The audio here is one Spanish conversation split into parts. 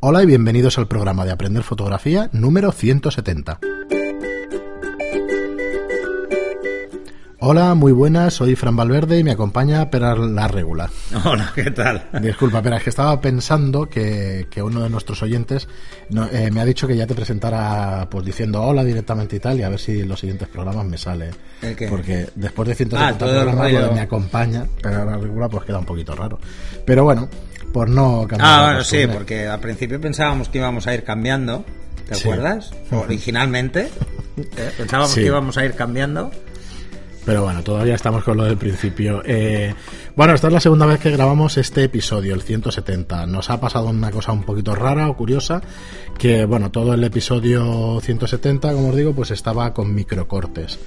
Hola y bienvenidos al programa de Aprender Fotografía número 170. Hola, muy buenas, soy Fran Valverde y me acompaña Pera la Regular. Hola, ¿qué tal? Disculpa, pero es que estaba pensando que, uno de nuestros oyentes eh, me ha dicho que ya te presentara pues diciendo hola directamente y tal, y a ver si los siguientes programas me sale. Porque después de 170 ah, programas lo me acompaña, pero la Regular pues queda un poquito raro. Pero bueno, por no cambiar. Ah, bueno, sí, porque al principio pensábamos que íbamos a ir cambiando, ¿te acuerdas? Originalmente ¿eh? pensábamos que íbamos a ir cambiando pero bueno, todavía estamos con lo del principio. Eh, bueno, esta es la segunda vez que grabamos este episodio, el 170. Nos ha pasado una cosa un poquito rara o curiosa, que bueno, todo el episodio 170, como os digo, pues estaba con microcortes.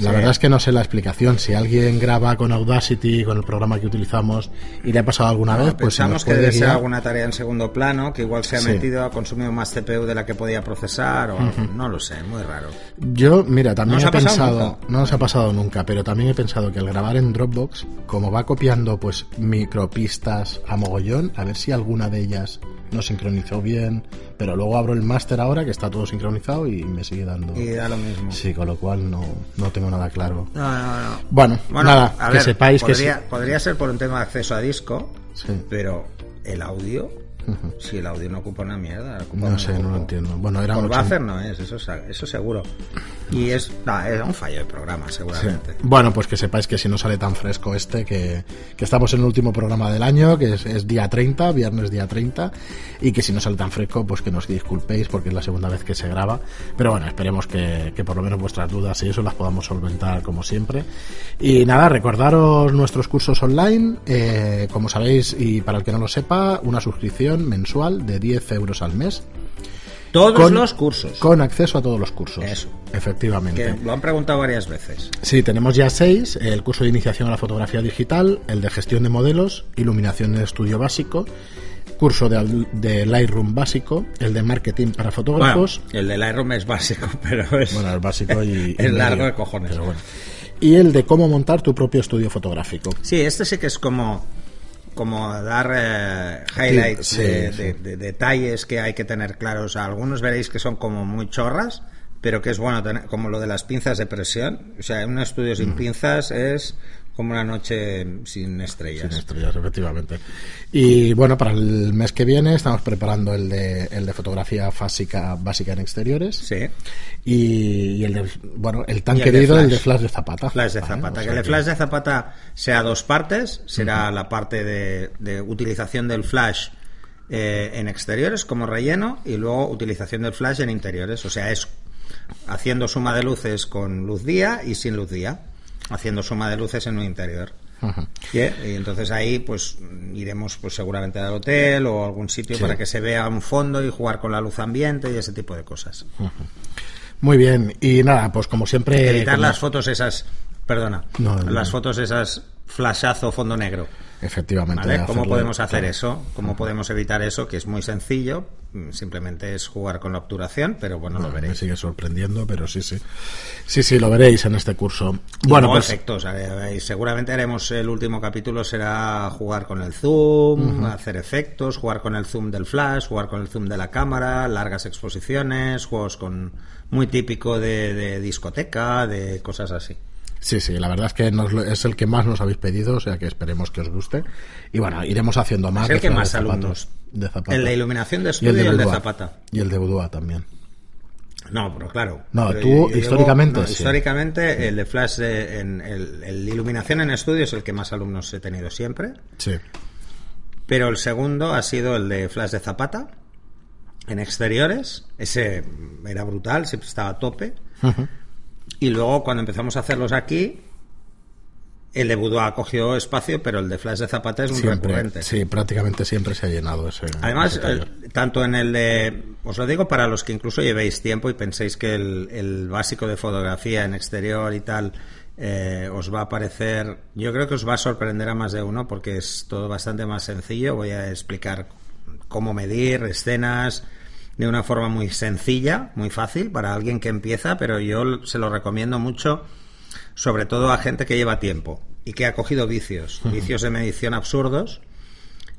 La verdad es que no sé la explicación. Si alguien graba con Audacity, con el programa que utilizamos, y le ha pasado alguna vez, pues pensamos que debe ser alguna tarea en segundo plano, que igual se ha metido, ha consumido más CPU de la que podía procesar, o no lo sé, muy raro. Yo, mira, también he pensado, no nos ha pasado nunca, pero también he pensado que al grabar en Dropbox, como va copiando pues micropistas a mogollón, a ver si alguna de ellas no sincronizó bien, pero luego abro el máster ahora que está todo sincronizado y me sigue dando. Y da lo mismo. Sí, con lo cual no, no tengo nada claro. No, no, no. Bueno, nada, que sepáis que. Podría ser por un tema de acceso a disco, pero el audio si el audio no ocupa una mierda. no sé, no lo entiendo. Bueno, era Por buffer no es, eso, eso seguro. Y es, es un fallo de programa, seguramente. Bueno, pues que sepáis que si no sale tan fresco este, que, estamos en el último programa del año, que es, día 30, viernes día 30, y que si no sale tan fresco, pues que nos disculpéis porque es la segunda vez que se graba. Pero bueno, esperemos que, por lo menos vuestras dudas y eso las podamos solventar como siempre. Y nada, recordaros nuestros cursos online, eh, como sabéis, y para el que no lo sepa, una suscripción mensual de 10 euros al mes. Todos los cursos. Con acceso a todos los cursos. Eso. Efectivamente. lo han preguntado varias veces. Sí, tenemos ya seis. El curso de iniciación a la fotografía digital, el de gestión de modelos, iluminación en estudio básico, curso de, Lightroom básico, el de marketing para fotógrafos. el de Lightroom es básico, pero es... Bueno, es básico y... es largo de cojones. Y el de cómo montar tu propio estudio fotográfico. Sí, este sí que es como como dar eh, highlights de, detalles que hay que tener claros. Algunos veréis que son como muy chorras, pero que es bueno tener, como lo de las pinzas de presión. O sea, un estudio sin mm. pinzas es como una noche sin estrellas. Sin estrellas, efectivamente. Y bueno, para el mes que viene estamos preparando el de, el de fotografía básica, básica en exteriores. Sí. Y, el de, bueno, el tan querido, el de flash de Zapata. Flash de Zapata. que el de flash de Zapata sea dos partes. Será la parte de, utilización del flash eh, en exteriores como relleno y luego utilización del flash en interiores. O sea, es haciendo suma de luces con luz día y sin luz día haciendo suma de luces en un interior. y, entonces ahí pues iremos pues seguramente al hotel o algún sitio para que se vea un fondo y jugar con la luz ambiente y ese tipo de cosas. Muy bien, y nada, pues como siempre... Editar las fotos esas, perdona, las fotos esas flashazo fondo negro. Efectivamente. ¿Cómo podemos hacer eso? ¿Cómo podemos evitar eso? Que es muy sencillo. Mm, simplemente es jugar con la obturación, pero bueno, lo veréis. Me sigue sorprendiendo, pero sí, sí. Sí, sí, lo veréis en este curso. bueno, pues... efectos. seguramente haremos el último capítulo, será jugar con el zoom, hacer efectos, jugar con el zoom del flash, jugar con el zoom de la cámara, largas exposiciones, juegos con muy típico de discoteca, de cosas así. Sí, sí, la verdad es que es el que más nos habéis pedido, o sea que esperemos que os guste. Y bueno, iremos haciendo más. Es el que más alumnos. De Zapata. El de iluminación de estudio y el de, Zapata. Y el de Boudoir también. No, pero claro. No, tú históricamente. Históricamente, el de Flash, en el, el, iluminación en estudio es el que más alumnos he tenido siempre. Sí. Pero el segundo ha sido el de Flash de Zapata, en exteriores. Ese era brutal, siempre estaba a tope. Y luego cuando empezamos a hacerlos aquí, el de Boudoir cogió espacio, pero el de Flash de Zapata es muy recurrente. Sí, prácticamente siempre se ha llenado ese. Además, tanto en el de. Os lo digo para los que incluso llevéis tiempo y penséis que el, básico de fotografía en exterior y tal eh, os va a parecer. Yo creo que os va a sorprender a más de uno porque es todo bastante más sencillo. Voy a explicar cómo medir escenas de una forma muy sencilla, muy fácil para alguien que empieza, pero yo se lo recomiendo mucho, sobre todo a gente que lleva tiempo y que ha cogido vicios, vicios de medición absurdos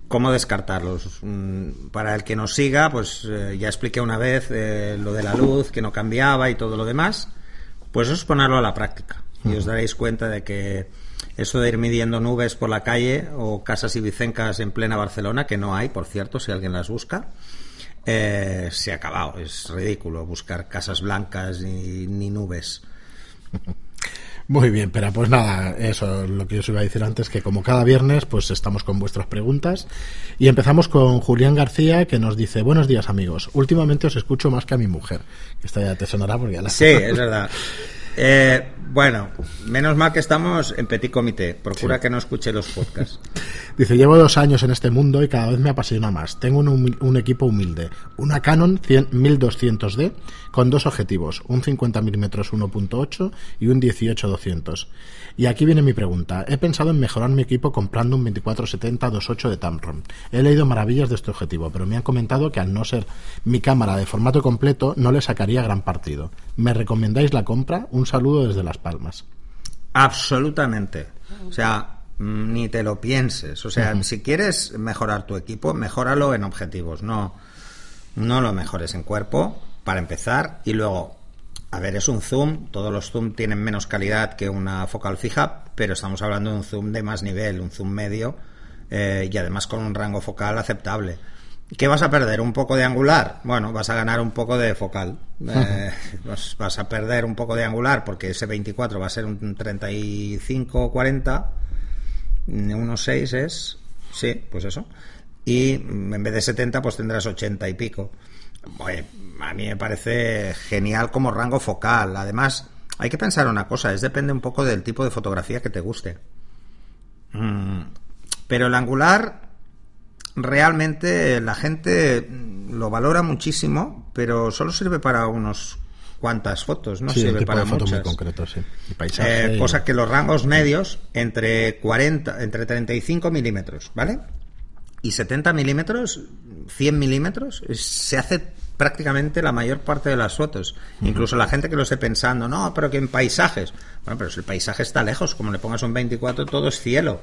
¿Cómo descartarlos? Mm, Para el que nos siga, pues eh, ya expliqué una vez eh, lo de la luz, que no cambiaba y todo lo demás. Pues eso es ponerlo a la práctica. Y os daréis cuenta de que eso de ir midiendo nubes por la calle o casas ibicencas en plena Barcelona, que no hay, por cierto, si alguien las busca, eh, se ha acabado. Es ridículo buscar casas blancas ni, ni nubes. Muy bien, pero pues nada, eso lo que yo os iba a decir antes, que como cada viernes, pues estamos con vuestras preguntas. Y empezamos con Julián García, que nos dice, buenos días amigos, últimamente os escucho más que a mi mujer. Esta ya te sonará porque ya la... Sí, es verdad. Eh, bueno, menos mal que estamos en petit comité. Procura que no escuche los podcasts. Dice, llevo dos años en este mundo y cada vez me apasiona más. Tengo un, equipo humilde. Una Canon 100 1200D con dos objetivos, un 50 mm 1.8 y un 18-200. Y aquí viene mi pregunta. He pensado en mejorar mi equipo comprando un 2470-28 de Tamron. He leído maravillas de este objetivo, pero me han comentado que al no ser mi cámara de formato completo no le sacaría gran partido. ¿Me recomendáis la compra? Un saludo desde Las Palmas. Absolutamente. O sea, mm, ni te lo pienses. O sea, si quieres mejorar tu equipo, mejóralo en objetivos. No, no lo mejores en cuerpo, para empezar. Y luego, a ver, es un zoom. Todos los zoom tienen menos calidad que una focal fija, pero estamos hablando de un zoom de más nivel, un zoom medio, eh, y además con un rango focal aceptable. ¿Qué vas a perder? ¿Un poco de angular? Bueno, vas a ganar un poco de focal. Eh, vas, vas a perder un poco de angular porque ese 24 va a ser un 35-40. 1.6 es. Sí, pues eso. Y en vez de 70, pues tendrás 80 y pico. Oye, a mí me parece genial como rango focal. Además, hay que pensar una cosa: es depende un poco del tipo de fotografía que te guste. Mm, Pero el angular realmente la gente lo valora muchísimo, pero solo sirve para unos cuantas fotos, no sí, sirve para de foto muy muchas. concreto, sí. Y paisaje Eh, y- cosa que los rangos medios entre 40, entre 35 milímetros, ¿vale? Y 70 milímetros, 100 milímetros, se hace prácticamente la mayor parte de las fotos. Incluso la gente que lo esté pensando, no, pero que en paisajes. Bueno, pero si el paisaje está lejos, como le pongas un 24, todo es cielo.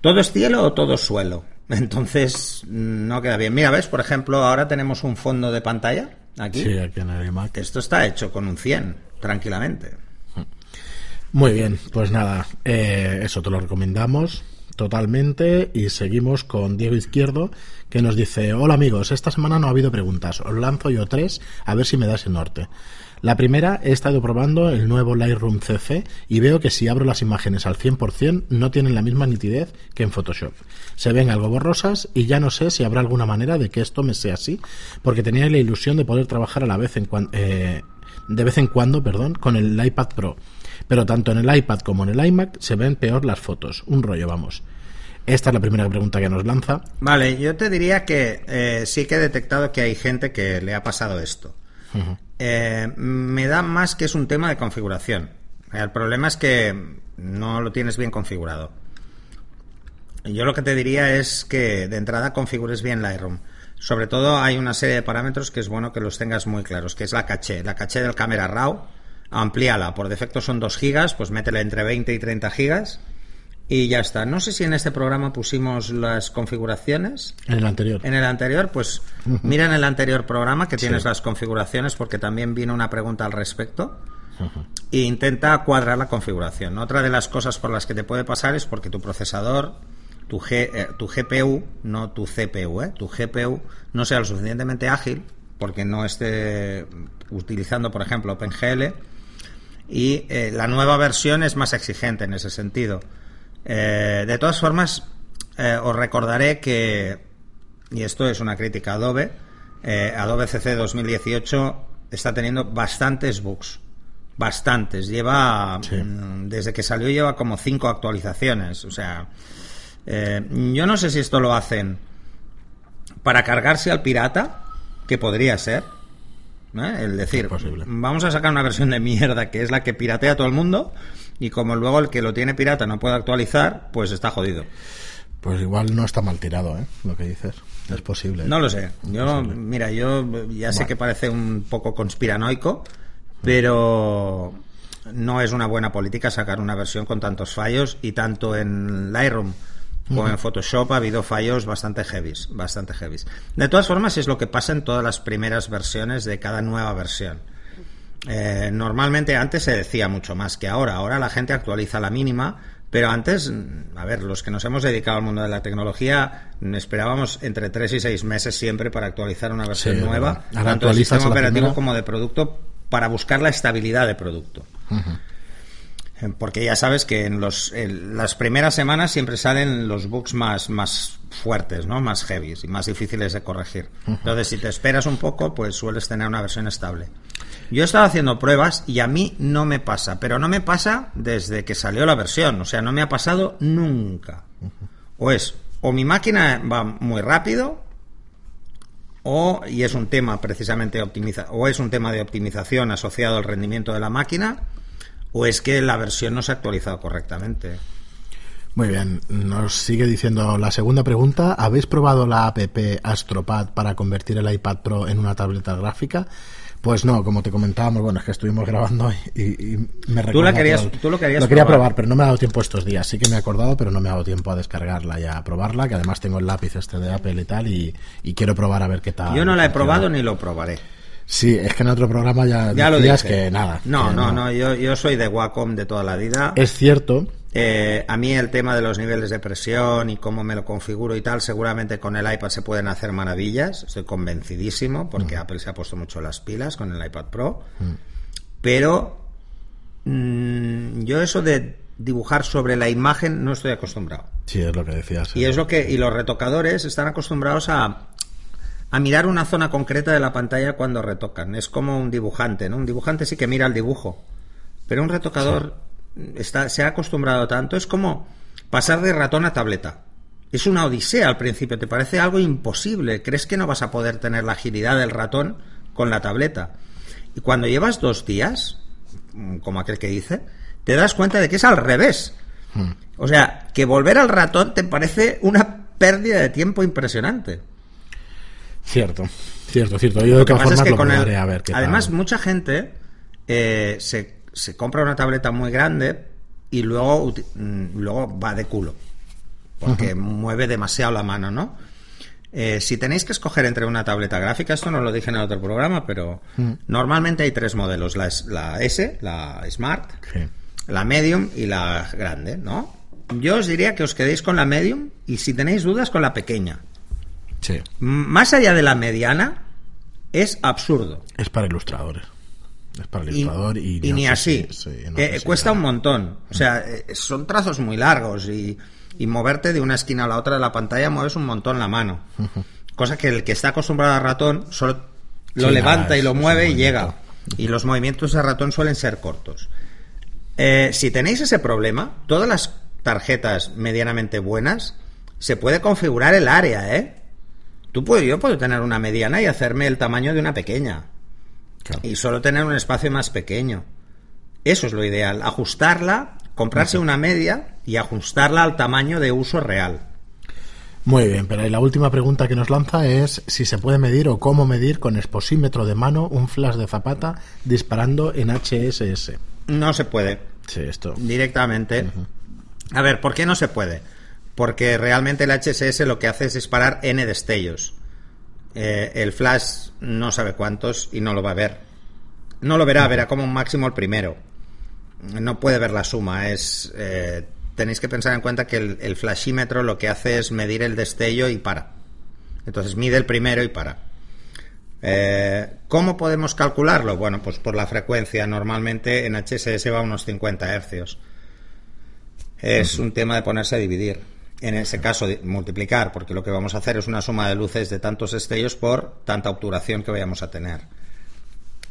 ¿Todo es cielo o todo es suelo? Entonces, no queda bien. Mira, ¿ves? Por ejemplo, ahora tenemos un fondo de pantalla aquí. Sí, aquí en el iMac. Esto está hecho con un 100, tranquilamente. Muy bien, pues nada, eh, eso te lo recomendamos totalmente y seguimos con Diego Izquierdo que nos dice, hola amigos, esta semana no ha habido preguntas, os lanzo yo tres a ver si me das el norte. La primera, he estado probando el nuevo Lightroom CC y veo que si abro las imágenes al 100% no tienen la misma nitidez que en Photoshop. Se ven algo borrosas y ya no sé si habrá alguna manera de que esto me sea así, porque tenía la ilusión de poder trabajar a la vez en cuan- eh, de vez en cuando, perdón, con el iPad Pro. Pero tanto en el iPad como en el iMac se ven peor las fotos. Un rollo, vamos. Esta es la primera pregunta que nos lanza. Vale, yo te diría que eh, sí que he detectado que hay gente que le ha pasado esto. Eh, me da más que es un tema de configuración. El problema es que no lo tienes bien configurado. Yo lo que te diría es que de entrada configures bien Lightroom. Sobre todo hay una serie de parámetros que es bueno que los tengas muy claros, que es la caché. La caché del Camera Raw, amplíala. Por defecto son 2 gigas, pues métele entre 20 y 30 gigas y ya está. No sé si en este programa pusimos las configuraciones. En el anterior. En el anterior, pues mira en el anterior programa que tienes Sí. las configuraciones porque también vino una pregunta al respecto. E intenta cuadrar la configuración. Otra de las cosas por las que te puede pasar es porque tu procesador, tu, G- eh, tu GPU, no tu CPU, ¿eh? tu GPU no sea lo suficientemente ágil porque no esté utilizando, por ejemplo, OpenGL y eh, la nueva versión es más exigente en ese sentido. Eh, de todas formas, eh, os recordaré que, y esto es una crítica a Adobe, eh, Adobe CC 2018 está teniendo bastantes bugs. Bastantes. Lleva, Sí. mm, desde que salió, lleva como cinco actualizaciones. O sea, eh, yo no sé si esto lo hacen para cargarse al pirata, que podría ser. ¿Eh? El decir, vamos a sacar una versión de mierda que es la que piratea a todo el mundo y como luego el que lo tiene pirata no puede actualizar, pues está jodido. Pues igual no está mal tirado, ¿eh? Lo que dices. Es posible. No lo sé. Yo, mira, yo ya sé que parece un poco conspiranoico, pero no es una buena política sacar una versión con tantos fallos y tanto en Lightroom o en Photoshop ha habido fallos bastante heavies, bastante heavies. De todas formas, es lo que pasa en todas las primeras versiones de cada nueva versión. Eh, normalmente antes se decía mucho más que ahora. Ahora la gente actualiza la mínima, pero antes, mm, a ver, los que nos hemos dedicado al mundo de la tecnología, mm, esperábamos entre 3 y 6 meses siempre para actualizar una versión Sí, nueva. Ahora tanto del sistema operativo primera. como de producto, para buscar la estabilidad de producto. Porque ya sabes que en los, en las primeras semanas siempre salen los bugs más, más fuertes, ¿no? Más heavy y más difíciles de corregir. Entonces, si te esperas un poco, pues sueles tener una versión estable. Yo he estado haciendo pruebas y a mí no me pasa, pero no me pasa desde que salió la versión, o sea, no me ha pasado nunca. O es, o mi máquina va muy rápido, o, y es un tema precisamente optimiza, o es un tema de optimización asociado al rendimiento de la máquina, o es que la versión no se ha actualizado correctamente. Muy bien, nos sigue diciendo la segunda pregunta. ¿Habéis probado la app Astropad para convertir el iPad Pro en una tableta gráfica? Pues no, como te comentábamos, bueno, es que estuvimos grabando y, y me Tú la querías- todo. tú lo querías Lo quería probar. probar, pero no me ha dado tiempo estos días. Sí que me he acordado, pero no me ha dado tiempo a descargarla y a probarla, que además tengo el lápiz este de Apple y tal, y, y quiero probar a ver qué tal. Yo no la he probado ni lo probaré. Sí, es que en otro programa ya, Ya lo decías dije. que nada. No, que no, no, yo, yo soy de Wacom de toda la vida. Es cierto, Eh, a mí el tema de los niveles de presión y cómo me lo configuro y tal, seguramente con el iPad se pueden hacer maravillas. Estoy convencidísimo porque Apple se ha puesto mucho las pilas con el iPad Pro. Pero mm, yo eso de dibujar sobre la imagen no estoy acostumbrado. sí, es lo que decías. Y es lo que y los retocadores están acostumbrados a a mirar una zona concreta de la pantalla cuando retocan. Es como un dibujante, ¿no? Un dibujante sí que mira el dibujo, pero un retocador está se ha acostumbrado tanto, es como pasar de ratón a tableta. Es una odisea al principio, te parece algo imposible, crees que no vas a poder tener la agilidad del ratón con la tableta. Y cuando llevas dos días, como aquel que dice, te das cuenta de que es al revés. O sea, que volver al ratón te parece una pérdida de tiempo impresionante. Cierto, cierto, cierto. Yo de todas formas lo el- probaré a ver qué Además, tal. mucha gente eh, se, se compra una tableta muy grande y luego, mm, luego va de culo. Porque mueve demasiado la mano, ¿no? Eh, si tenéis que escoger entre una tableta gráfica, esto no lo dije en el otro programa, pero Mm. normalmente hay tres modelos: la, la S, la Smart, Sí. la medium y la grande, ¿no? Yo os diría que os quedéis con la medium y si tenéis dudas con la pequeña. Sí, Más allá de la mediana, es absurdo. es para ilustradores. Es para el Y, ilustrador y, y no ni así. si- sí, no Eh, cuesta un montón. O sea, eh, son trazos muy largos y, y moverte de una esquina a la otra de la pantalla mueves un montón la mano. Cosa que el que está acostumbrado a ratón solo lo Sí, levanta nada, y lo mueve y llega. Y los movimientos de ratón suelen ser cortos. Eh, si tenéis ese problema, todas las tarjetas medianamente buenas, se puede configurar el área, ¿eh? Tú puedes, yo puedo tener una mediana y hacerme el tamaño de una pequeña. Claro. Y solo tener un espacio más pequeño. Eso es lo ideal. Ajustarla, comprarse una media y ajustarla al tamaño de uso real. Muy bien, pero la última pregunta que nos lanza es si se puede medir o cómo medir con exposímetro de mano un flash de zapata disparando en HSS. No se puede. Sí, esto. directamente. A ver, ¿por qué no se puede? Porque realmente el HSS lo que hace es disparar N destellos. Eh, el flash no sabe cuántos y no lo va a ver. No lo verá, verá como un máximo el primero. No puede ver la suma. Es eh, tenéis que pensar en cuenta que el, el flashímetro lo que hace es medir el destello y para. Entonces mide el primero y para. Eh, ¿Cómo podemos calcularlo? Bueno, pues por la frecuencia. Normalmente en HSS va a unos 50 hercios. Es un tema de ponerse a dividir. En ese caso, multiplicar, porque lo que vamos a hacer es una suma de luces de tantos destellos por tanta obturación que vayamos a tener.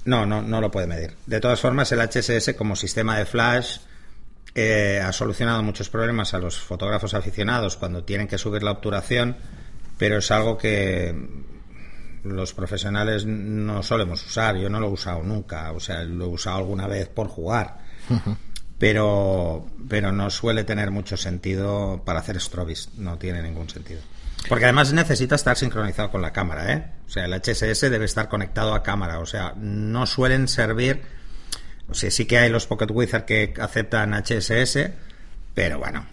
No, no, no lo puede medir. De todas formas, el HSS como sistema de flash eh, ha solucionado muchos problemas a los fotógrafos aficionados cuando tienen que subir la obturación, pero es algo que los profesionales no solemos usar. Yo no lo he usado nunca, o sea, lo he usado alguna vez por jugar, pero, pero no suele tener mucho sentido para hacer strobis, no tiene ningún sentido. Porque además necesita estar sincronizado con la cámara, ¿eh? O sea, el HSS debe estar conectado a cámara, o sea, no suelen servir. O sea, sí que hay los Pocket Wizard que aceptan HSS, pero bueno,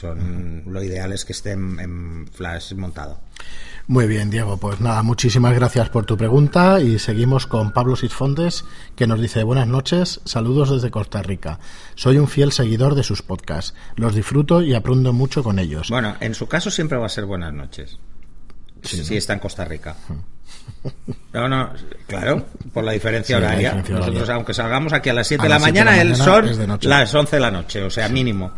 son lo ideal es que esté en, en flash montado. Muy bien, Diego. Pues nada, muchísimas gracias por tu pregunta y seguimos con Pablo Sisfondes que nos dice buenas noches, saludos desde Costa Rica. Soy un fiel seguidor de sus podcasts. Los disfruto y aprendo mucho con ellos. Bueno, en su caso siempre va a ser buenas noches. Sí, si ¿no? está en Costa Rica. No, no, claro, por la diferencia Sí, la horaria. diferencia Nosotros, horaria. aunque salgamos aquí a las 7 A de la mañana, el sol las 11 de la noche, o sea, mínimo.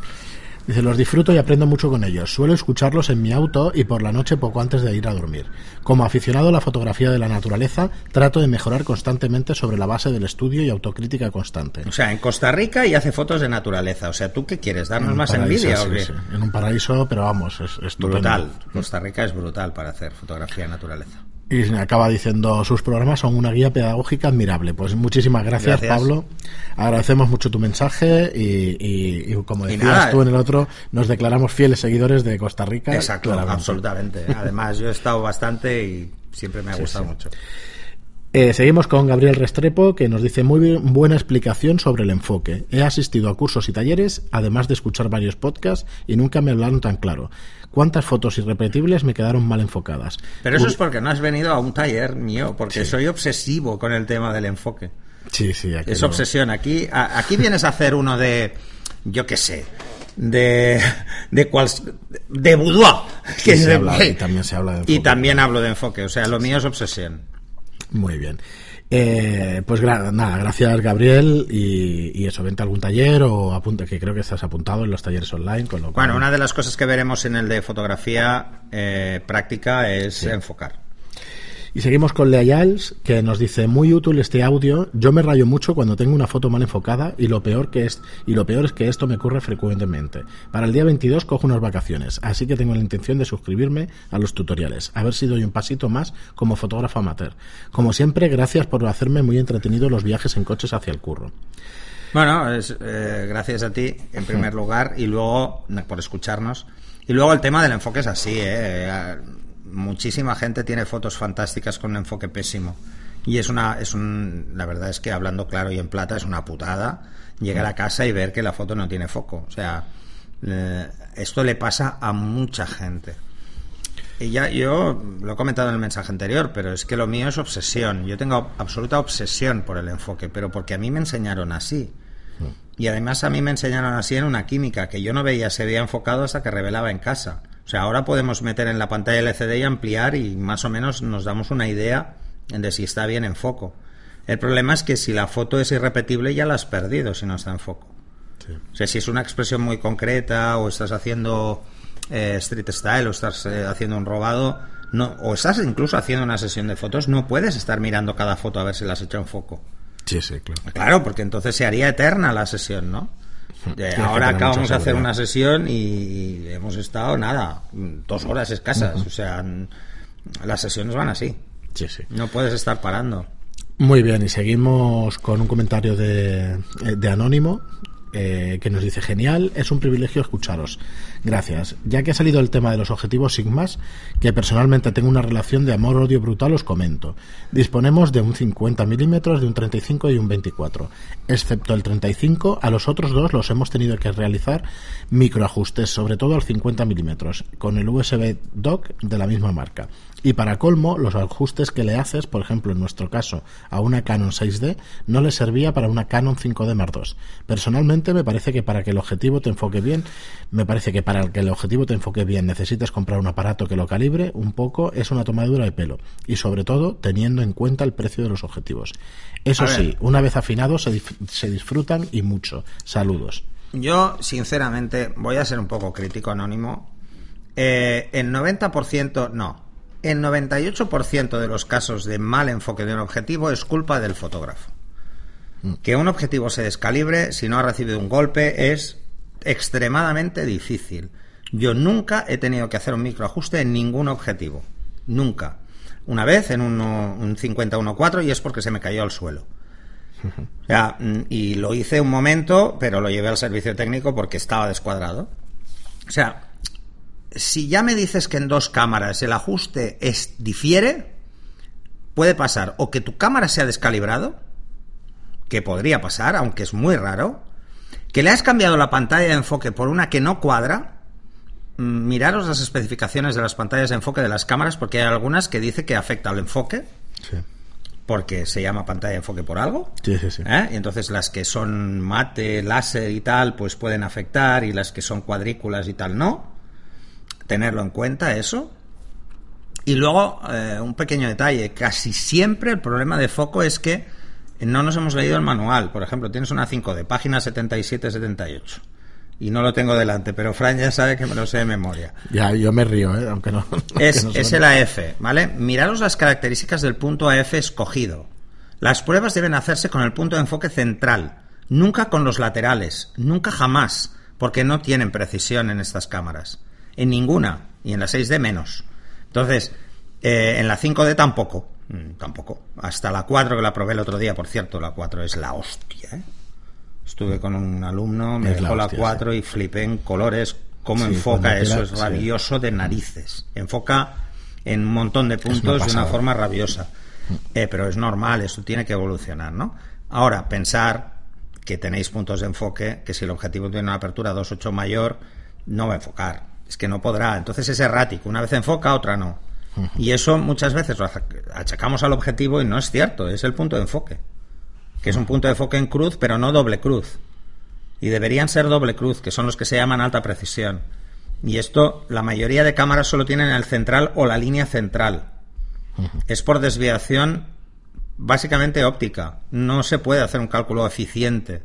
Dice, los disfruto y aprendo mucho con ellos. Suelo escucharlos en mi auto y por la noche poco antes de ir a dormir. Como aficionado a la fotografía de la naturaleza, trato de mejorar constantemente sobre la base del estudio y autocrítica constante. O sea, en Costa Rica y hace fotos de naturaleza. O sea, ¿tú qué quieres? ¿Darnos más paraíso, envidia sí, o qué? sí. En un paraíso, pero vamos, es estupendo. Brutal. Costa Rica es brutal para hacer fotografía de naturaleza. Y acaba diciendo, sus programas son una guía pedagógica admirable. Pues muchísimas gracias, Gracias. Pablo. Agradecemos mucho tu mensaje y, y- y como Y decías nada, tú en el otro, nos declaramos fieles seguidores de Costa Rica. Exacto, claramente. absolutamente. Además, yo he estado bastante y siempre me ha gustado sí. mucho. Eh, seguimos con Gabriel Restrepo, que nos dice muy bien- buena explicación sobre el enfoque. He asistido a cursos y talleres, además de escuchar varios podcasts, y nunca me hablaron tan claro. ¿Cuántas fotos irrepetibles me quedaron mal enfocadas? Pero eso Uy, es porque no has venido a un taller mío, porque soy obsesivo con el tema del enfoque. Sí, sí, aquí Es lo- obsesión. Aquí, a- aquí vienes a hacer uno de, yo qué sé, de, de cual, de boudoir. Que se se- habla- y también se habla de Y enfoque. también hablo de enfoque, o sea, lo mío es obsesión. Muy bien. Eh, pues gra- nada, gracias Gabriel y, y eso, vente a algún taller o apunta, que creo que estás apuntado en los talleres online, con lo cual... Bueno, una de las cosas que veremos en el de fotografía eh, práctica es enfocar. Y seguimos con Lea Giles, que nos dice muy útil este audio. Yo me rayo mucho cuando tengo una foto mal enfocada y lo peor que es y lo peor es que esto me ocurre frecuentemente. Para el día 22 cojo unas vacaciones, así que tengo la intención de suscribirme a los tutoriales, a ver si doy un pasito más como fotógrafo amateur. Como siempre, gracias por hacerme muy entretenido los viajes en coches hacia el curro. Bueno, es, eh, gracias a ti, en primer lugar, y luego por escucharnos. Y luego el tema del enfoque es así. Eh, Muchísima gente tiene fotos fantásticas con un enfoque pésimo. Y es una, es un, la verdad es que hablando claro y en plata es una putada llegar a casa y ver que la foto no tiene foco. O sea, eh, esto le pasa a mucha gente. Y ya yo lo he comentado en el mensaje anterior, pero es que lo mío es obsesión. Yo tengo absoluta obsesión por el enfoque, pero porque a mí me enseñaron así. Y además a mí me enseñaron así en una química que yo no veía se veía enfocado hasta que revelaba en casa. O sea, ahora podemos meter en la pantalla LCD y ampliar y más o menos nos damos una idea de si está bien en foco. El problema es que si la foto es irrepetible ya la has perdido si no está en foco. O sea, si es una expresión muy concreta o estás haciendo eh, street style o estás eh, haciendo un robado, no, o estás incluso haciendo una sesión de fotos, no puedes estar mirando cada foto a ver si la has hecho en foco. Sí, sí, claro. Claro, porque entonces se haría eterna la sesión, ¿no? Eh, ahora acabamos de hacer una sesión y hemos estado, nada, dos horas escasas. O sea, las sesiones van así. Sí, sí. No puedes estar parando. Muy bien, y seguimos con un comentario de, eh, de Anónimo eh, que nos dice, genial, es un privilegio escucharos. Gracias. Ya que ha salido el tema de los objetivos Sigmas, que personalmente tengo una relación de amor-odio brutal, os comento. Disponemos de un 50 milímetros, de un 35 y un 24. Excepto el 35, a los otros dos los hemos tenido que realizar microajustes, sobre todo al 50 milímetros, con el USB dock de la misma marca. Y para colmo, los ajustes que le haces, por ejemplo, en nuestro caso, a una Canon 6D, no le servía para una Canon 5D Mark II. Personalmente, me parece que para que el objetivo te enfoque bien, me parece que para que el objetivo te enfoque bien necesitas comprar un aparato que lo calibre un poco, es una tomadura de pelo. Y sobre todo, teniendo en cuenta el precio de los objetivos. Eso sí, una vez afinados se, disfrutan y mucho. Saludos. Yo, sinceramente, voy a ser un poco crítico anónimo. Eh, el 90%, no, el 98% de los casos de mal enfoque de un objetivo es culpa del fotógrafo. Que un objetivo se descalibre si no ha recibido un golpe es extremadamente difícil. Yo nunca he tenido que hacer un microajuste en ningún objetivo. Nunca. Una vez en uno- un 50-1.4 y es porque se me cayó al suelo. O sea, mm, y lo hice un momento, pero lo llevé al servicio técnico porque estaba descuadrado. O sea, si ya me dices que en dos cámaras el ajuste es difiere, puede pasar o que tu cámara se ha descalibrado, que podría pasar, aunque es muy raro, que le has cambiado la pantalla de enfoque por una que no cuadra, mm, miraros las especificaciones de las pantallas de enfoque de las cámaras porque hay algunas que dice que afecta al enfoque Sí. porque se llama pantalla de enfoque por algo. Sí, sí, sí. ¿eh? Y entonces las que son mate, láser y tal, pues pueden afectar y las que son cuadrículas y tal no. Tenerlo en cuenta eso. Y luego, eh, un pequeño detalle, casi siempre el problema de foco es que no nos hemos leído el manual. Por ejemplo, tienes una 5D, página 77-78. Y no lo tengo delante, pero Fran ya sabe que me lo sé de memoria. Ya, yo me río, ¿eh? aunque no. Es, aunque no es suene. el AF, ¿vale? Miraros las características del punto AF escogido. Las pruebas deben hacerse con el punto de enfoque central, nunca con los laterales, nunca jamás, porque no tienen precisión en estas cámaras. En ninguna, y en la 6D menos. Entonces, eh, en la 5D tampoco, tampoco. Hasta la 4 que la probé el otro día, por cierto, la 4 es la hostia, ¿eh? Estuve con un alumno, me Es la dejó la hostia, 4 y flipé en colores, cómo Sí, enfoca eso, es sí. rabioso de narices. Enfoca en un montón de una puntos de una forma rabiosa. Eh, pero es normal, esto tiene que evolucionar, ¿no? Ahora, pensar que tenéis puntos de enfoque, que si el objetivo tiene una apertura 2.8 mayor, no va a enfocar. Es que no podrá. Entonces es errático. Una vez enfoca, otra no. Y eso muchas veces lo achacamos al objetivo y no es cierto. Es el punto de enfoque. Que es un punto de enfoque en cruz, pero no doble cruz. Y deberían ser doble cruz, que son los que se llaman alta precisión. Y esto, la mayoría de cámaras solo tienen el central o la línea central. Es por desviación básicamente óptica. No se puede hacer un cálculo eficiente.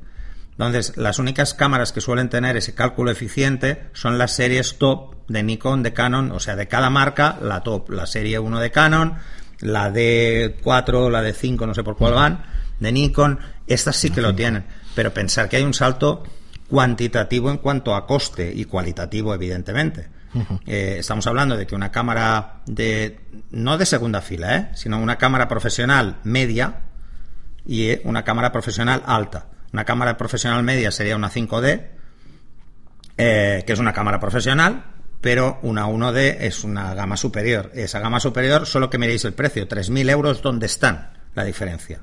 Entonces, las únicas cámaras que suelen tener ese cálculo eficiente son las series top de Nikon, de Canon, o sea, de cada marca, la top, la serie 1 de Canon, la D4, la D5, no sé por cuál van, de Nikon, estas sí que lo tienen. Pero pensar que hay un salto cuantitativo en cuanto a coste y cualitativo, evidentemente. Eh, estamos hablando de que una cámara de no de segunda fila, ¿eh? sino una cámara profesional media y eh, una cámara profesional alta. Una cámara profesional media sería una 5D, eh, que es una cámara profesional, pero una 1D es una gama superior. Esa gama superior, solo que miréis el precio, 3.000 euros, ¿dónde están la diferencia?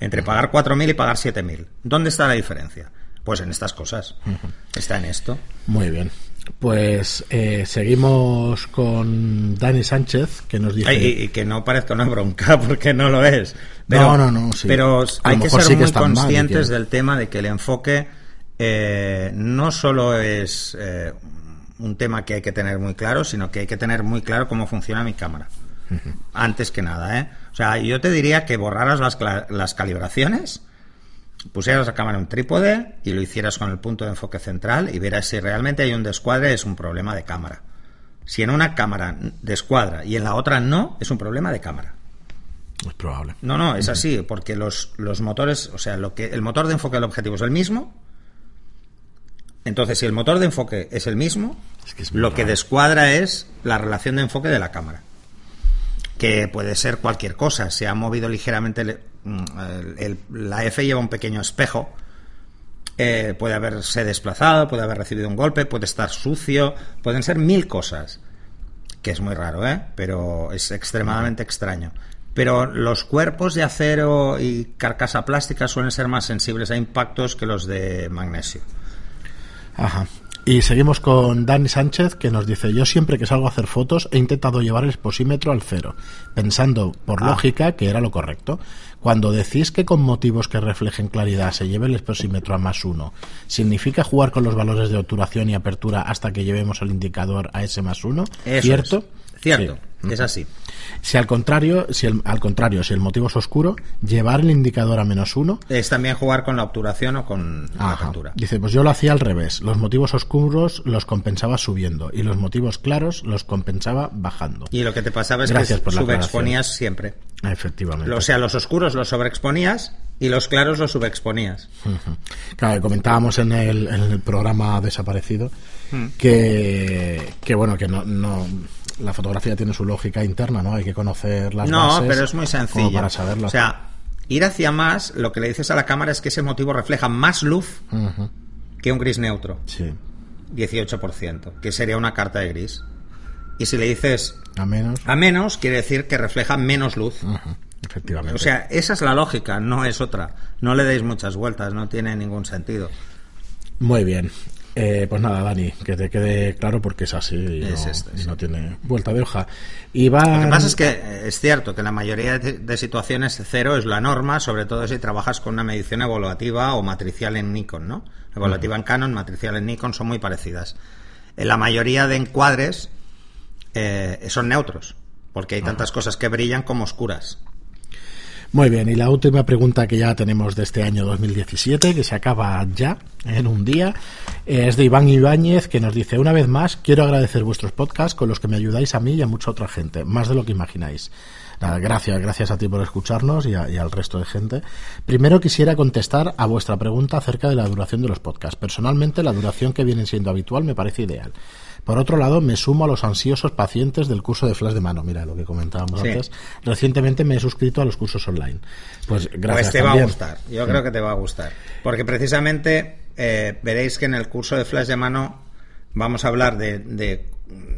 Entre pagar 4.000 y pagar 7.000. ¿Dónde está la diferencia? Pues en estas cosas. Está en esto. Muy bien. Pues eh, seguimos con Dani Sánchez, que nos dice... Ay, y, y que no parezca una bronca, porque no lo es. Pero, No, no, no, sí. Pero hay que ser sí que muy mal conscientes del tema de que el enfoque eh, no solo es eh, un tema que hay que tener muy claro, sino que hay que tener muy claro cómo funciona mi cámara. Antes que nada, ¿eh? O sea, yo te diría que borraras las, las calibraciones, pusieras la cámara en un trípode y lo hicieras con el punto de enfoque central y verás si realmente hay un descuadre, es un problema de cámara. Si en una cámara descuadra y en la otra no, es un problema de cámara. Es probable. No, no, es así, porque los, los motores, o sea, lo que el motor de enfoque del objetivo es el mismo. Entonces, si el motor de enfoque es el mismo, Es que es muy lo que descuadra es la relación de enfoque de la cámara. Que puede ser cualquier cosa. Se ha movido ligeramente. El- el- la F lleva un pequeño espejo. eh, puede haberse desplazado, puede haber recibido un golpe, puede estar sucio. Pueden ser mil cosas que es muy raro, ¿eh? pero es extremadamente extraño. Pero los cuerpos de acero y carcasa plástica suelen ser más sensibles a impactos que los de magnesio. Ajá. Y seguimos con Dani Sánchez que nos dice, yo siempre que salgo a hacer fotos he intentado llevar el exposímetro al cero, pensando por Ah. lógica que era lo correcto. Cuando decís que con motivos que reflejen claridad se lleve el exposímetro a más uno, ¿significa jugar con los valores de obturación y apertura hasta que llevemos el indicador a ese más uno? Eso ¿Cierto? es. Cierto, Sí. es así. Si al contrario, si el, al contrario, si el motivo es oscuro, llevar el indicador a menos uno Es también jugar con la obturación o con la Ajá. apertura. Dice, pues yo lo hacía al revés. Los motivos oscuros los compensaba subiendo y los motivos claros los compensaba bajando. Y lo que te pasaba es Gracias que subexponías siempre. Efectivamente. O sea, los oscuros los sobreexponías y los claros los subexponías. Claro, comentábamos en el, en el programa desaparecido Hmm. que, que bueno, que no, no la fotografía tiene su lógica interna, ¿no? Hay que conocer las No, bases pero es muy sencillo. para saberlo. O sea, ir hacia más, lo que le dices a la cámara es que ese motivo refleja más luz que un gris neutro. Sí. 18%, que sería una carta de gris. Y si le dices A menos. a menos, quiere decir que refleja menos luz. Ujú. Efectivamente. O sea, esa es la lógica, no es otra. No le deis muchas vueltas, no tiene ningún sentido. Muy bien. Eh, pues nada, Dani, que te quede claro porque es así y, Es no, y sí. no tiene vuelta de hoja. Y va... Lo que pasa es que eh, es cierto que en la mayoría de, de situaciones cero es la norma, sobre todo si trabajas con una medición evaluativa o matricial en Nikon, ¿no? Evaluativa en Canon, matricial en Nikon son muy parecidas. En la mayoría de encuadres eh, son neutros, porque hay tantas cosas que brillan como oscuras. Muy bien, y la última pregunta que ya tenemos de este año 2017, que se acaba ya en un día, es de Iván Ibáñez, que nos dice, una vez más, quiero agradecer vuestros podcasts con los que me ayudáis a mí y a mucha otra gente, más de lo que imagináis. Nada, gracias, gracias a ti por escucharnos y, a- y al resto de gente. Primero quisiera contestar a vuestra pregunta acerca de la duración de los podcasts. Personalmente, la duración que viene siendo habitual me parece ideal. Por otro lado, me sumo a los ansiosos pacientes del curso de flash de mano. Mira lo que comentábamos Sí. antes. Recientemente me he suscrito a los cursos online. Pues gracias. Pues te va a gustar, yo creo que te va a gustar. Porque precisamente eh, veréis que en el curso de flash de mano vamos a hablar de, de-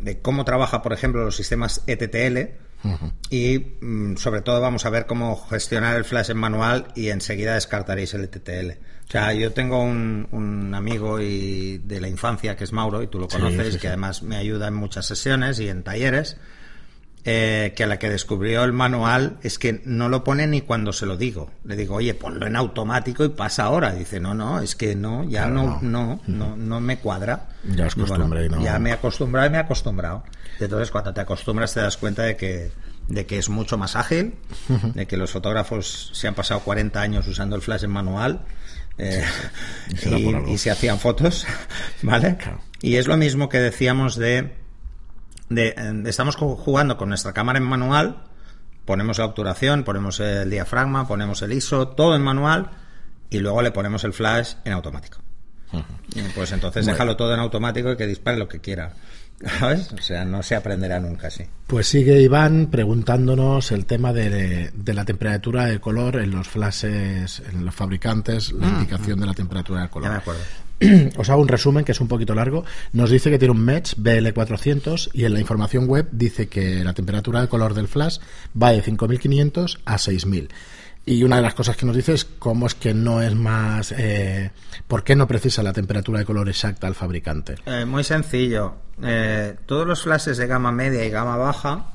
de cómo trabaja, por ejemplo, los sistemas ETTL y mm, sobre todo vamos a ver cómo gestionar el flash en manual y enseguida descartaréis el ETTL. O sea, yo tengo un, un amigo y de la infancia que es Mauro y tú lo Sí, conoces, sí, que además me ayuda en muchas sesiones y en talleres eh, que a la que descubrió el manual es que no lo pone ni cuando se lo digo. Le digo, oye, ponlo en automático y pasa ahora. Dice, no, no, es que no, ya Claro, no, no, no, no me cuadra. Ya es bueno, costumbre y no- Ya me he acostumbrado y me he acostumbrado. Entonces cuando te acostumbras te das cuenta de que de que es mucho más ágil, de que los fotógrafos se han pasado 40 años usando el flash en manual eh, Y se hacían fotos, ¿vale? Claro. Y es lo mismo que decíamos de de, eh, estamos ju- jugando con nuestra cámara en manual, ponemos la obturación, ponemos el diafragma, ponemos el ISO, todo en manual y luego le ponemos el flash en automático. Pues entonces Bueno. déjalo todo en automático y que dispare lo que quiera. ¿Sabes? O sea, no se aprenderá nunca así. Pues sigue Iván preguntándonos el tema de, de la temperatura de color en los flashes, en los fabricantes, la indicación de la temperatura de color. Ya me acuerdo. Os hago un resumen que es un poquito largo. Nos dice que tiene un Metz BL400 y en la información web dice que la temperatura de color del flash va de 5500 a 6000. Y una de las cosas que nos dice es cómo es que no es más. Eh, ¿Por qué no precisa la temperatura de color exacta al fabricante? Eh, muy sencillo. Eh, todos los flashes de gama media y gama baja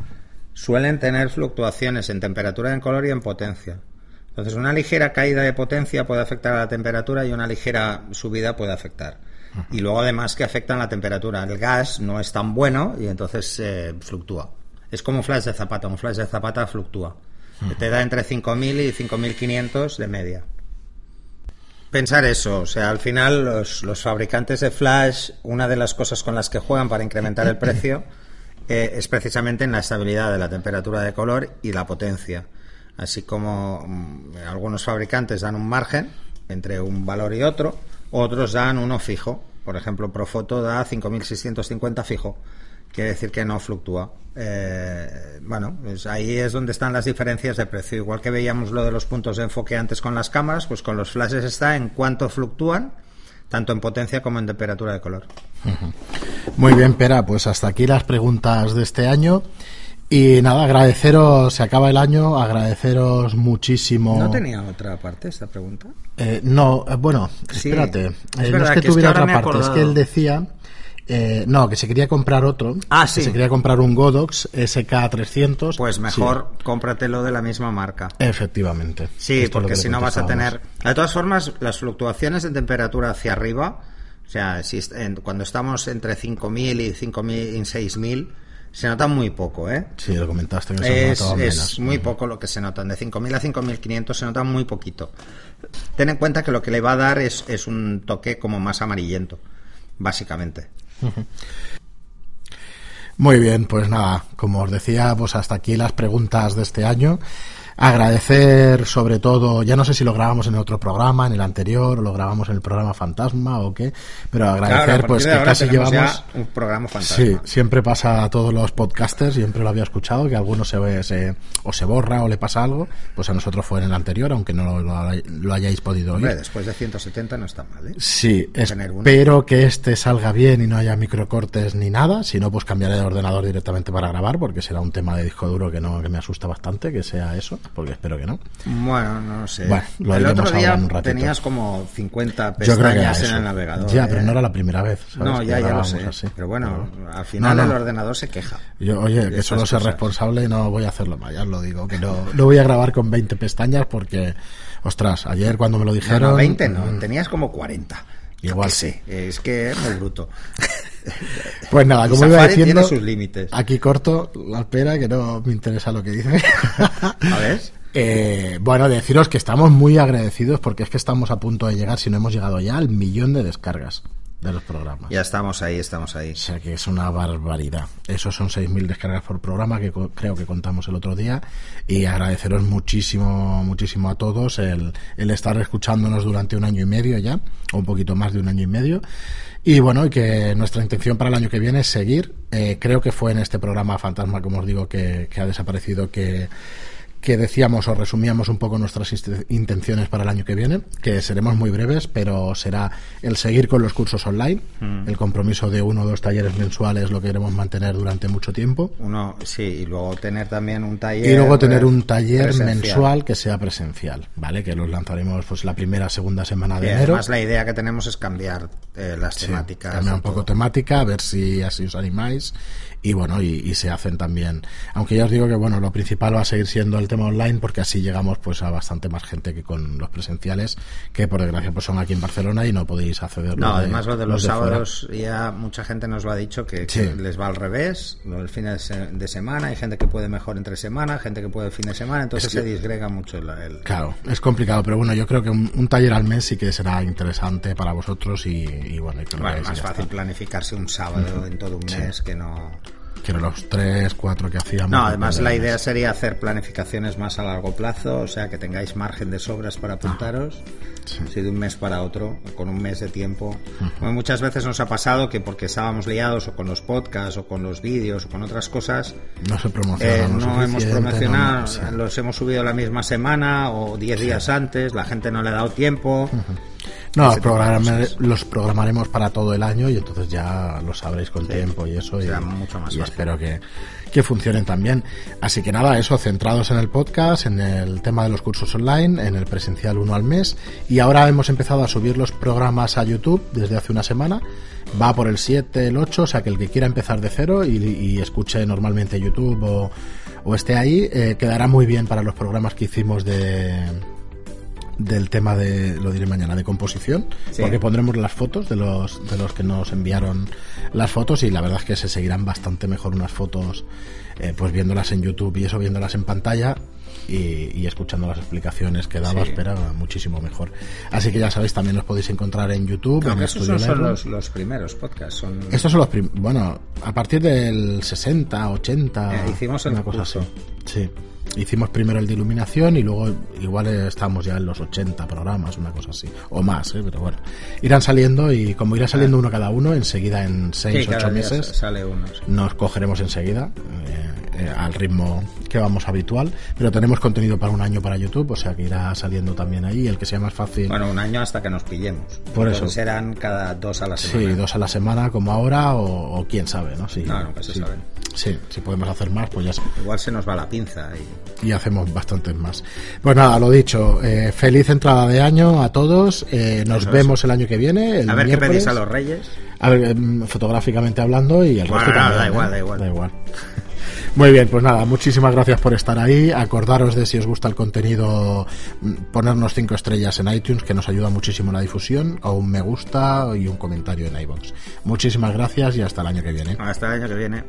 suelen tener fluctuaciones en temperatura, en color y en potencia. Entonces, una ligera caída de potencia puede afectar a la temperatura y una ligera subida puede afectar. Y luego, además, que afectan la temperatura. El gas no es tan bueno y entonces eh, fluctúa. Es como un flash de zapata. Un flash de zapata fluctúa. Te da entre 5.000 y 5.500 de media pensar eso. O sea, al final los, los fabricantes de flash, una de las cosas con las que juegan para incrementar el precio eh, es precisamente en la estabilidad de la temperatura de color y la potencia. Así como mm, algunos fabricantes dan un margen entre un valor y otro, otros dan uno fijo. Por ejemplo, Profoto da 5.650 fijo. Quiere decir que no fluctúa. Eh, bueno, pues ahí es donde están las diferencias de precio. Igual que veíamos lo de los puntos de enfoque antes con las cámaras, pues con los flashes está en cuánto fluctúan, tanto en potencia como en temperatura de color. Muy bien, Pera, pues hasta aquí las preguntas de este año. Y nada, agradeceros, se acaba el año, agradeceros muchísimo. ¿No tenía otra parte esta pregunta? Eh, no, eh, bueno, Sí, espérate. es Eh, no es verdad que que es tuviera que ahora otra parte, es que él decía. eh, no, que se quería comprar otro. Ah, que sí. Se quería comprar un Godox SK300. Pues Sí, mejor cómpratelo de la misma marca. efectivamente. Sí, Esto porque que si no vas a tener... De todas formas, las fluctuaciones de temperatura hacia arriba, o sea, si en- cuando estamos entre 5.000 y 5.000 y 6.000, se nota muy poco, ¿eh? Sí, lo comentaste que se Es, es menos. muy poco lo que se notan. De 5.000 a 5.500 se nota muy poquito. Ten en cuenta que lo que le va a dar es, es un toque como más amarillento, básicamente. Muy bien, pues nada, como os decía, pues hasta aquí las preguntas de este año. Agradecer sobre todo, ya no sé si lo grabamos en otro programa, en el anterior, o lo grabamos en el programa Fantasma o qué, pero agradecer Claro, a pues que casi llevamos... un programa fantasma. Sí, siempre pasa a todos los podcasters, siempre lo había escuchado, que alguno se, ve- se- o se borra o le pasa algo, pues a nosotros fue en el anterior, aunque no lo, lo hayáis podido oír. Hombre, después de 170 no está mal, ¿eh? Sí, espero que este salga bien y no haya microcortes ni nada. Si no, pues cambiaré de ordenador directamente para grabar, porque será un tema de disco duro que no que me asusta bastante, que sea eso. Porque espero que no. Bueno, no sé. Bueno, lo el otro día un ratito. tenías como 50 Yo creo que era pestañas en el navegador. Ya, ¿eh? pero no era la primera vez. ¿sabes? No, ya, ya lo sé. así. Pero bueno, al final No, no. el ordenador se queja. Yo, oye, que solo ser responsable y no voy a hacerlo más, ya os lo digo, que no, no voy a grabar con 20 pestañas porque, ostras, ayer cuando me lo No, dijeron... no, 20 no, mm, tenías como 40. Yo Igual sé, es que es muy bruto. Pues nada, como iba diciendo, tiene sus límites. aquí corto la espera, que no me interesa lo que dice. A ver. Eh, bueno, deciros que estamos muy agradecidos porque es que estamos a punto de llegar, si no hemos llegado ya, al millón de descargas de los programas. Ya estamos ahí, estamos ahí. O sea que es una barbaridad. Esos son 6.000 descargas por programa que creo que contamos el otro día. Y agradeceros muchísimo, muchísimo a todos el, el estar escuchándonos durante un año y medio ya, o un poquito más de un año y medio. Y bueno, y que nuestra intención para el año que viene es seguir. Eh, creo que fue en este programa Fantasma, como os digo, que, que ha desaparecido, que, que decíamos o resumíamos un poco nuestras intenciones para el año que viene, que seremos muy breves, pero será el seguir con los cursos online, el compromiso de uno o dos talleres mensuales lo queremos mantener durante mucho tiempo. Uno, sí, y luego tener también un taller. Y luego tener un taller presencial. mensual que sea presencial, ¿vale? Que los lanzaremos pues la primera, segunda semana de Y enero. además la idea que tenemos es cambiar eh, las Sí, temáticas. cambiar un poco todo. temática, a ver si así os animáis. Y bueno, y, y se hacen también. Aunque ya os digo que bueno, lo principal va a seguir siendo el tema online, porque así llegamos pues a bastante más gente que con los presenciales, que por desgracia pues son aquí en Barcelona y no podéis acceder. No, de- además lo de los, fuera. sábados ya mucha gente nos lo ha dicho que, que Sí. les va al revés, del fin de, se- de semana, hay gente que puede mejor entre semana, gente que puede el fin de semana, entonces Es que- se disgrega mucho el, el- Claro, es complicado, pero bueno, yo creo que un, un taller al mes sí que será interesante para vosotros y, y bueno, y que Bueno, más fácil está. planificarse un sábado en todo un mes que no... Los tres, cuatro que hacíamos. No, además la idea sería hacer planificaciones más a largo plazo, o sea, que tengáis margen de sobras para apuntaros, si de un mes para otro, con un mes de tiempo. Bueno, muchas veces nos ha pasado que porque estábamos liados o con los podcasts o con los vídeos o con otras cosas, No se eh, no hemos promocionado, no- sí. los hemos subido la misma semana o 10 días antes, la gente no le ha dado tiempo. Cosas. los programaremos para todo el año y entonces ya lo sabréis con tiempo y eso. Y, mucho más y espero que, que funcionen también. Así que nada, eso, centrados en el podcast, en el tema de los cursos online, en el presencial uno al mes. Y ahora hemos empezado a subir los programas a YouTube desde hace una semana. Va por el 7, el 8, o sea que el que quiera empezar de cero y, y escuche normalmente YouTube o, o esté ahí, eh, quedará muy bien para los programas que hicimos de del tema de, lo diré mañana, de composición, Sí. porque pondremos las fotos de los, de los que nos enviaron las fotos y la verdad es que se seguirán bastante mejor unas fotos, eh, pues viéndolas en YouTube y eso, viéndolas en pantalla y, y escuchando las explicaciones que daba, Sí. espera muchísimo mejor. Así que ya sabéis, también los podéis encontrar en YouTube, en esos no son los, los primeros podcasts, son... Estos son los prim- bueno, a partir del 60, 80, Eh, hicimos el una cosa curso. así. Sí. Hicimos primero el de iluminación y luego igual estamos ya en los 80 programas, una cosa así. O más, ¿eh? pero bueno. Irán saliendo y como irá saliendo uno cada uno, enseguida en 6, Ah. Sí, cada 8 día meses sale uno. sí. nos cogeremos enseguida eh, eh, al ritmo que vamos habitual. Pero tenemos contenido para un año para YouTube, o sea que irá saliendo también ahí. El que sea más fácil. Bueno, un año hasta que nos pillemos. Por Entonces eso. serán cada dos a la Sí, semana. dos a la semana como ahora o, o quién sabe, ¿no? Sí, No, nunca se sí. sabe. Sí, si podemos hacer más, pues ya se- Igual se nos va la pinza. Y... y hacemos bastantes más. Pues nada, lo dicho, eh, feliz entrada de año a todos. eh, nos Eso es. vemos el año que viene. El A ver qué miércoles. pedís a los reyes. A ver, em, fotográficamente hablando y el Bueno, resto no, también, da ¿eh? igual, da igual. Da igual. Muy bien, pues nada, muchísimas gracias por estar ahí. Acordaros de si os gusta el contenido, mm, ponernos cinco estrellas en iTunes, que nos ayuda muchísimo en la difusión, o un me gusta y un comentario en iVoox. Muchísimas gracias y hasta el año que viene. Hasta el año que viene.